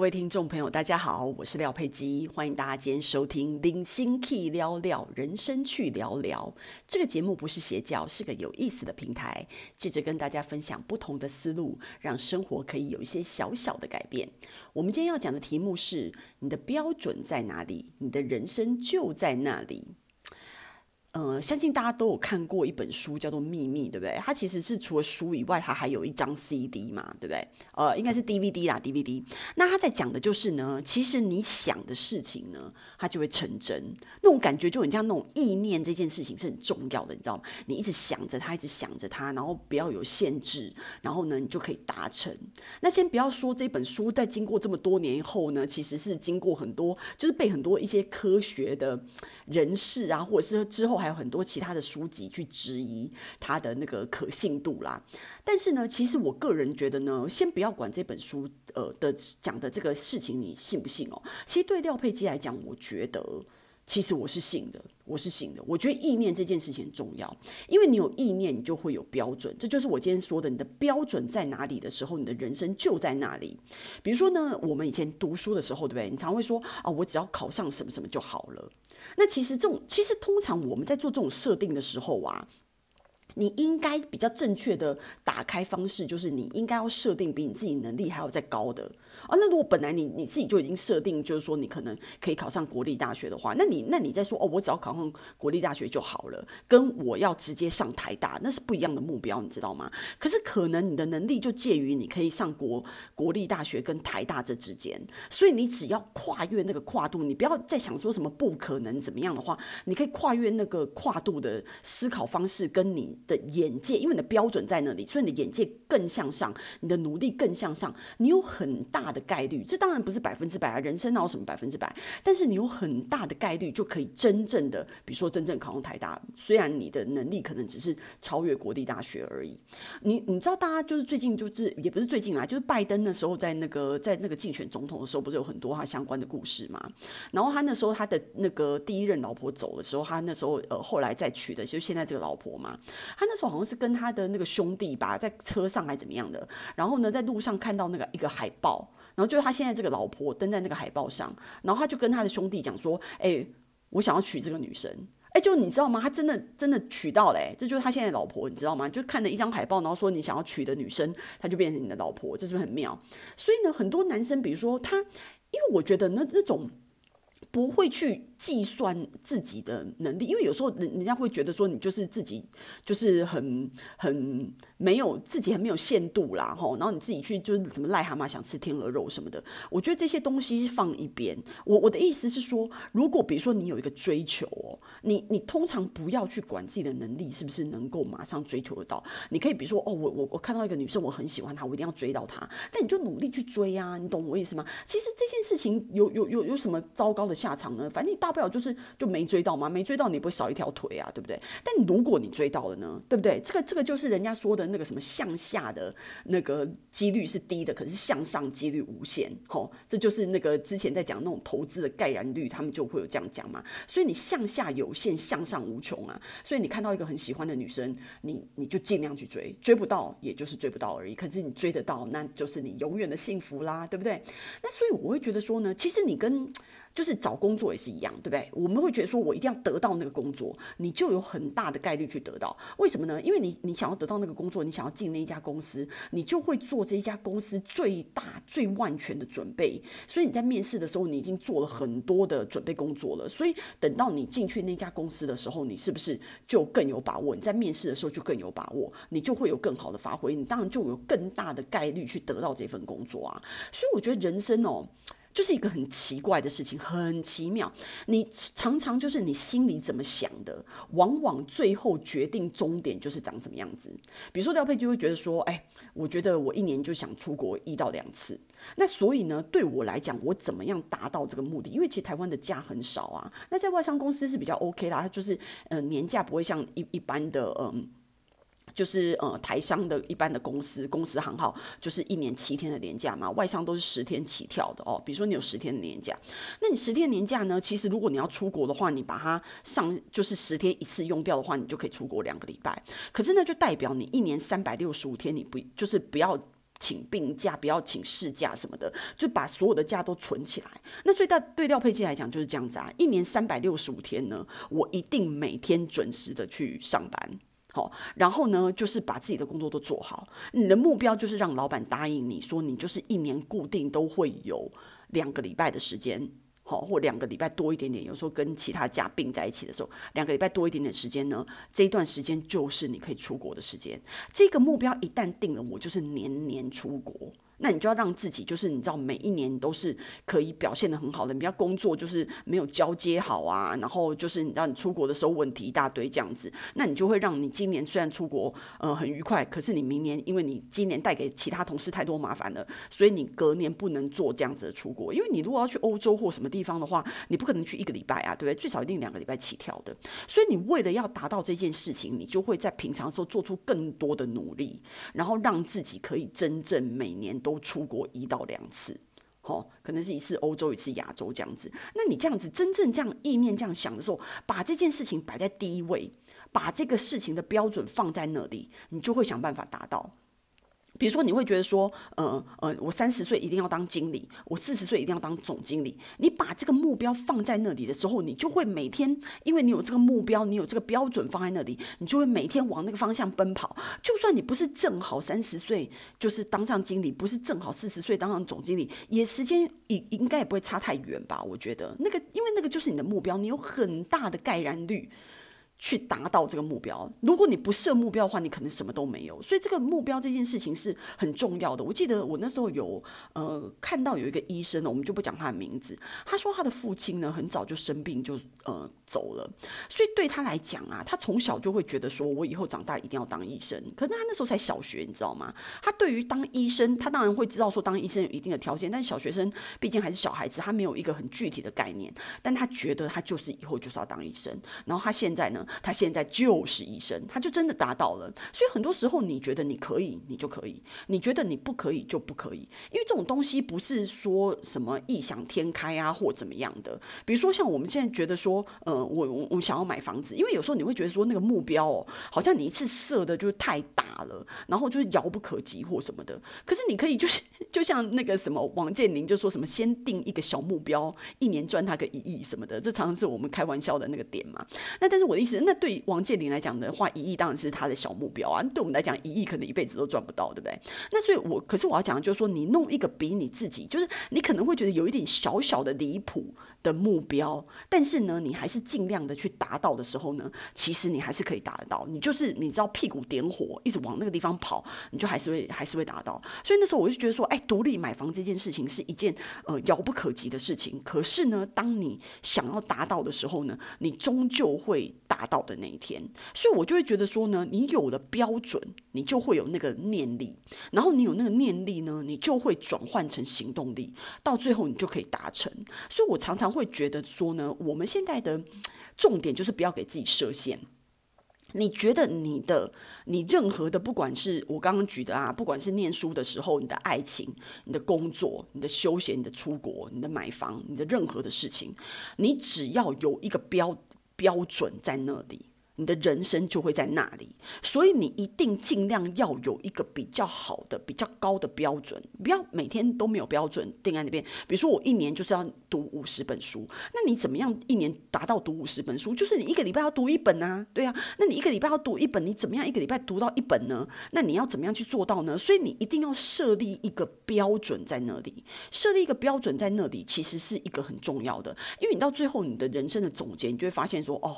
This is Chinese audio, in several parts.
各位听众朋友，大家好，我是廖佩基，欢迎大家今天收听《零星 Key 聊聊人生去聊聊》这个节目，不是邪教，是个有意思的平台，借着跟大家分享不同的思路，让生活可以有一些小小的改变。我们今天要讲的题目是：你的标准在哪里？你的人生就在那里。呃，相信大家都有看过一本书，叫做《秘密》，对不对？它其实是除了书以外，它还有一张 CD 嘛，对不对？呃，应该是 DVD 啦，DVD。那他在讲的就是呢，其实你想的事情呢，它就会成真。那种感觉就很像那种意念，这件事情是很重要的，你知道吗？你一直想着它，一直想着它，然后不要有限制，然后呢，你就可以达成。那先不要说这本书在经过这么多年以后呢，其实是经过很多，就是被很多一些科学的人士啊，或者是之后。还有很多其他的书籍去质疑他的那个可信度啦，但是呢，其实我个人觉得呢，先不要管这本书呃的讲的这个事情你信不信哦。其实对廖佩基来讲，我觉得其实我是信的，我是醒的。我觉得意念这件事情很重要，因为你有意念，你就会有标准。这就是我今天说的，你的标准在哪里的时候，你的人生就在那里。比如说呢，我们以前读书的时候，对不对？你常会说啊，我只要考上什么什么就好了。那其实这种，其实通常我们在做这种设定的时候啊，你应该比较正确的打开方式，就是你应该要设定比你自己能力还要再高的。啊，那如果本来你你自己就已经设定，就是说你可能可以考上国立大学的话，那你那你再说哦，我只要考上国立大学就好了，跟我要直接上台大那是不一样的目标，你知道吗？可是可能你的能力就介于你可以上国国立大学跟台大这之间，所以你只要跨越那个跨度，你不要再想说什么不可能怎么样的话，你可以跨越那个跨度的思考方式跟你的眼界，因为你的标准在那里，所以你的眼界更向上，你的努力更向上，你有很大的。概率，这当然不是百分之百啊，人生哪有什么百分之百？但是你有很大的概率就可以真正的，比如说真正考上台大，虽然你的能力可能只是超越国立大学而已。你你知道，大家就是最近就是也不是最近啊，就是拜登的时候在那个在那个竞选总统的时候，不是有很多他相关的故事嘛？然后他那时候他的那个第一任老婆走的时候，他那时候呃后来再娶的，就是现在这个老婆嘛。他那时候好像是跟他的那个兄弟吧，在车上还怎么样的，然后呢在路上看到那个一个海报。然后就是他现在这个老婆登在那个海报上，然后他就跟他的兄弟讲说：“哎，我想要娶这个女生。”哎，就你知道吗？他真的真的娶到了，这就是他现在老婆，你知道吗？就看了一张海报，然后说你想要娶的女生，她就变成你的老婆，这是不是很妙？所以呢，很多男生，比如说他，因为我觉得那那种不会去计算自己的能力，因为有时候人人家会觉得说你就是自己就是很很。没有自己很没有限度啦，吼，然后你自己去就是什么癞蛤蟆想吃天鹅肉什么的，我觉得这些东西放一边。我我的意思是说，如果比如说你有一个追求哦，你你通常不要去管自己的能力是不是能够马上追求得到。你可以比如说哦，我我我看到一个女生，我很喜欢她，我一定要追到她。但你就努力去追啊，你懂我意思吗？其实这件事情有有有有什么糟糕的下场呢？反正你大不了就是就没追到嘛，没追到你不会少一条腿啊，对不对？但如果你追到了呢，对不对？这个这个就是人家说的。那个什么向下的那个几率是低的，可是向上几率无限，吼，这就是那个之前在讲那种投资的概然率，他们就会有这样讲嘛。所以你向下有限，向上无穷啊。所以你看到一个很喜欢的女生，你你就尽量去追，追不到也就是追不到而已。可是你追得到，那就是你永远的幸福啦，对不对？那所以我会觉得说呢，其实你跟就是找工作也是一样，对不对？我们会觉得说，我一定要得到那个工作，你就有很大的概率去得到。为什么呢？因为你你想要得到那个工作，你想要进那一家公司，你就会做这一家公司最大最万全的准备。所以你在面试的时候，你已经做了很多的准备工作了。所以等到你进去那家公司的时候，你是不是就更有把握？你在面试的时候就更有把握，你就会有更好的发挥，你当然就有更大的概率去得到这份工作啊。所以我觉得人生哦。就是一个很奇怪的事情，很奇妙。你常常就是你心里怎么想的，往往最后决定终点就是长什么样子。比如说廖佩就会觉得说，哎，我觉得我一年就想出国一到两次。那所以呢，对我来讲，我怎么样达到这个目的？因为其实台湾的假很少啊。那在外商公司是比较 OK 啦，它就是呃年假不会像一一般的嗯。就是呃台商的一般的公司公司行号，就是一年七天的年假嘛，外商都是十天起跳的哦。比如说你有十天的年假，那你十天年假呢？其实如果你要出国的话，你把它上就是十天一次用掉的话，你就可以出国两个礼拜。可是呢，就代表你一年三百六十五天，你不就是不要。请病假，不要请事假什么的，就把所有的假都存起来。那所以对对廖佩基来讲就是这样子啊，一年三百六十五天呢，我一定每天准时的去上班。好，然后呢，就是把自己的工作都做好。你的目标就是让老板答应你说，你就是一年固定都会有两个礼拜的时间，好，或两个礼拜多一点点。有时候跟其他家并在一起的时候，两个礼拜多一点点时间呢，这一段时间就是你可以出国的时间。这个目标一旦定了，我就是年年出国。那你就要让自己，就是你知道，每一年都是可以表现得很好的。你不要工作就是没有交接好啊，然后就是你知道，你出国的时候问题一大堆这样子，那你就会让你今年虽然出国呃很愉快，可是你明年因为你今年带给其他同事太多麻烦了，所以你隔年不能做这样子的出国。因为你如果要去欧洲或什么地方的话，你不可能去一个礼拜啊，对不对？最少一定两个礼拜起跳的。所以你为了要达到这件事情，你就会在平常时候做出更多的努力，然后让自己可以真正每年都。都出国一到两次，哦，可能是一次欧洲，一次亚洲这样子。那你这样子真正这样意念这样想的时候，把这件事情摆在第一位，把这个事情的标准放在那里，你就会想办法达到。比如说，你会觉得说，呃呃，我三十岁一定要当经理，我四十岁一定要当总经理。你把这个目标放在那里的时候，你就会每天，因为你有这个目标，你有这个标准放在那里，你就会每天往那个方向奔跑。就算你不是正好三十岁就是当上经理，不是正好四十岁当上总经理，也时间应应该也不会差太远吧？我觉得那个，因为那个就是你的目标，你有很大的概然率。去达到这个目标。如果你不设目标的话，你可能什么都没有。所以这个目标这件事情是很重要的。我记得我那时候有呃看到有一个医生呢，我们就不讲他的名字。他说他的父亲呢很早就生病就呃走了，所以对他来讲啊，他从小就会觉得说我以后长大一定要当医生。可是他那时候才小学，你知道吗？他对于当医生，他当然会知道说当医生有一定的条件，但小学生毕竟还是小孩子，他没有一个很具体的概念。但他觉得他就是以后就是要当医生。然后他现在呢？他现在就是医生，他就真的达到了。所以很多时候，你觉得你可以，你就可以；你觉得你不可以，就不可以。因为这种东西不是说什么异想天开啊，或怎么样的。比如说，像我们现在觉得说，呃，我我我想要买房子，因为有时候你会觉得说，那个目标哦，好像你一次设的就太大了，然后就是遥不可及或什么的。可是你可以就是，就像那个什么王健林就说什么，先定一个小目标，一年赚他个一亿什么的，这常常是我们开玩笑的那个点嘛。那但是我的意思，那对。王健林来讲的话，一亿当然是他的小目标啊。对我们来讲，一亿可能一辈子都赚不到，对不对？那所以我，我可是我要讲的就是说，你弄一个比你自己，就是你可能会觉得有一点小小的离谱的目标，但是呢，你还是尽量的去达到的时候呢，其实你还是可以达得到。你就是你知道屁股点火，一直往那个地方跑，你就还是会还是会达到。所以那时候我就觉得说，哎，独立买房这件事情是一件呃遥不可及的事情。可是呢，当你想要达到的时候呢，你终究会达到的那一天。所以我就会觉得说呢，你有了标准，你就会有那个念力，然后你有那个念力呢，你就会转换成行动力，到最后你就可以达成。所以我常常。会觉得说呢，我们现在的重点就是不要给自己设限。你觉得你的、你任何的，不管是我刚刚举的啊，不管是念书的时候，你的爱情、你的工作、你的休闲、你的出国、你的买房、你的任何的事情，你只要有一个标标准在那里。你的人生就会在那里，所以你一定尽量要有一个比较好的、比较高的标准，不要每天都没有标准定在那边。比如说，我一年就是要读五十本书，那你怎么样一年达到读五十本书？就是你一个礼拜要读一本啊，对啊。那你一个礼拜要读一本，你怎么样一个礼拜读到一本呢？那你要怎么样去做到呢？所以你一定要设立一个标准在那里，设立一个标准在那里，其实是一个很重要的，因为你到最后你的人生的总结，你就会发现说，哦。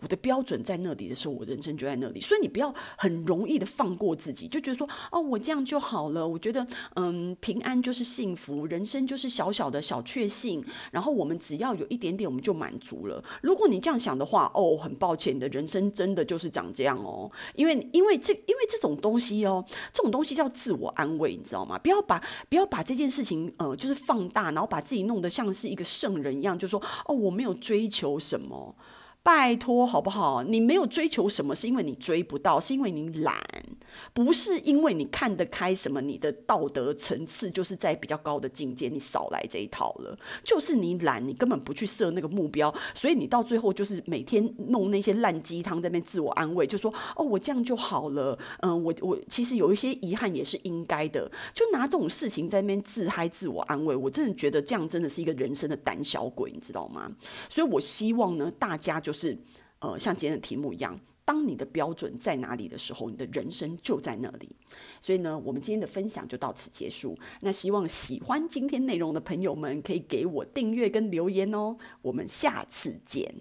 我的标准在那里的时候，我人生就在那里。所以你不要很容易的放过自己，就觉得说哦，我这样就好了。我觉得嗯，平安就是幸福，人生就是小小的小确幸。然后我们只要有一点点，我们就满足了。如果你这样想的话，哦，很抱歉，你的人生真的就是长这样哦。因为因为这因为这种东西哦，这种东西叫自我安慰，你知道吗？不要把不要把这件事情呃，就是放大，然后把自己弄得像是一个圣人一样，就说哦，我没有追求什么。拜托好不好？你没有追求什么，是因为你追不到，是因为你懒，不是因为你看得开什么，你的道德层次就是在比较高的境界，你少来这一套了。就是你懒，你根本不去设那个目标，所以你到最后就是每天弄那些烂鸡汤在那边自我安慰，就说哦，我这样就好了。嗯，我我其实有一些遗憾也是应该的，就拿这种事情在那边自嗨自我安慰，我真的觉得这样真的是一个人生的胆小鬼，你知道吗？所以我希望呢，大家就。是，呃，像今天的题目一样，当你的标准在哪里的时候，你的人生就在那里。所以呢，我们今天的分享就到此结束。那希望喜欢今天内容的朋友们可以给我订阅跟留言哦。我们下次见。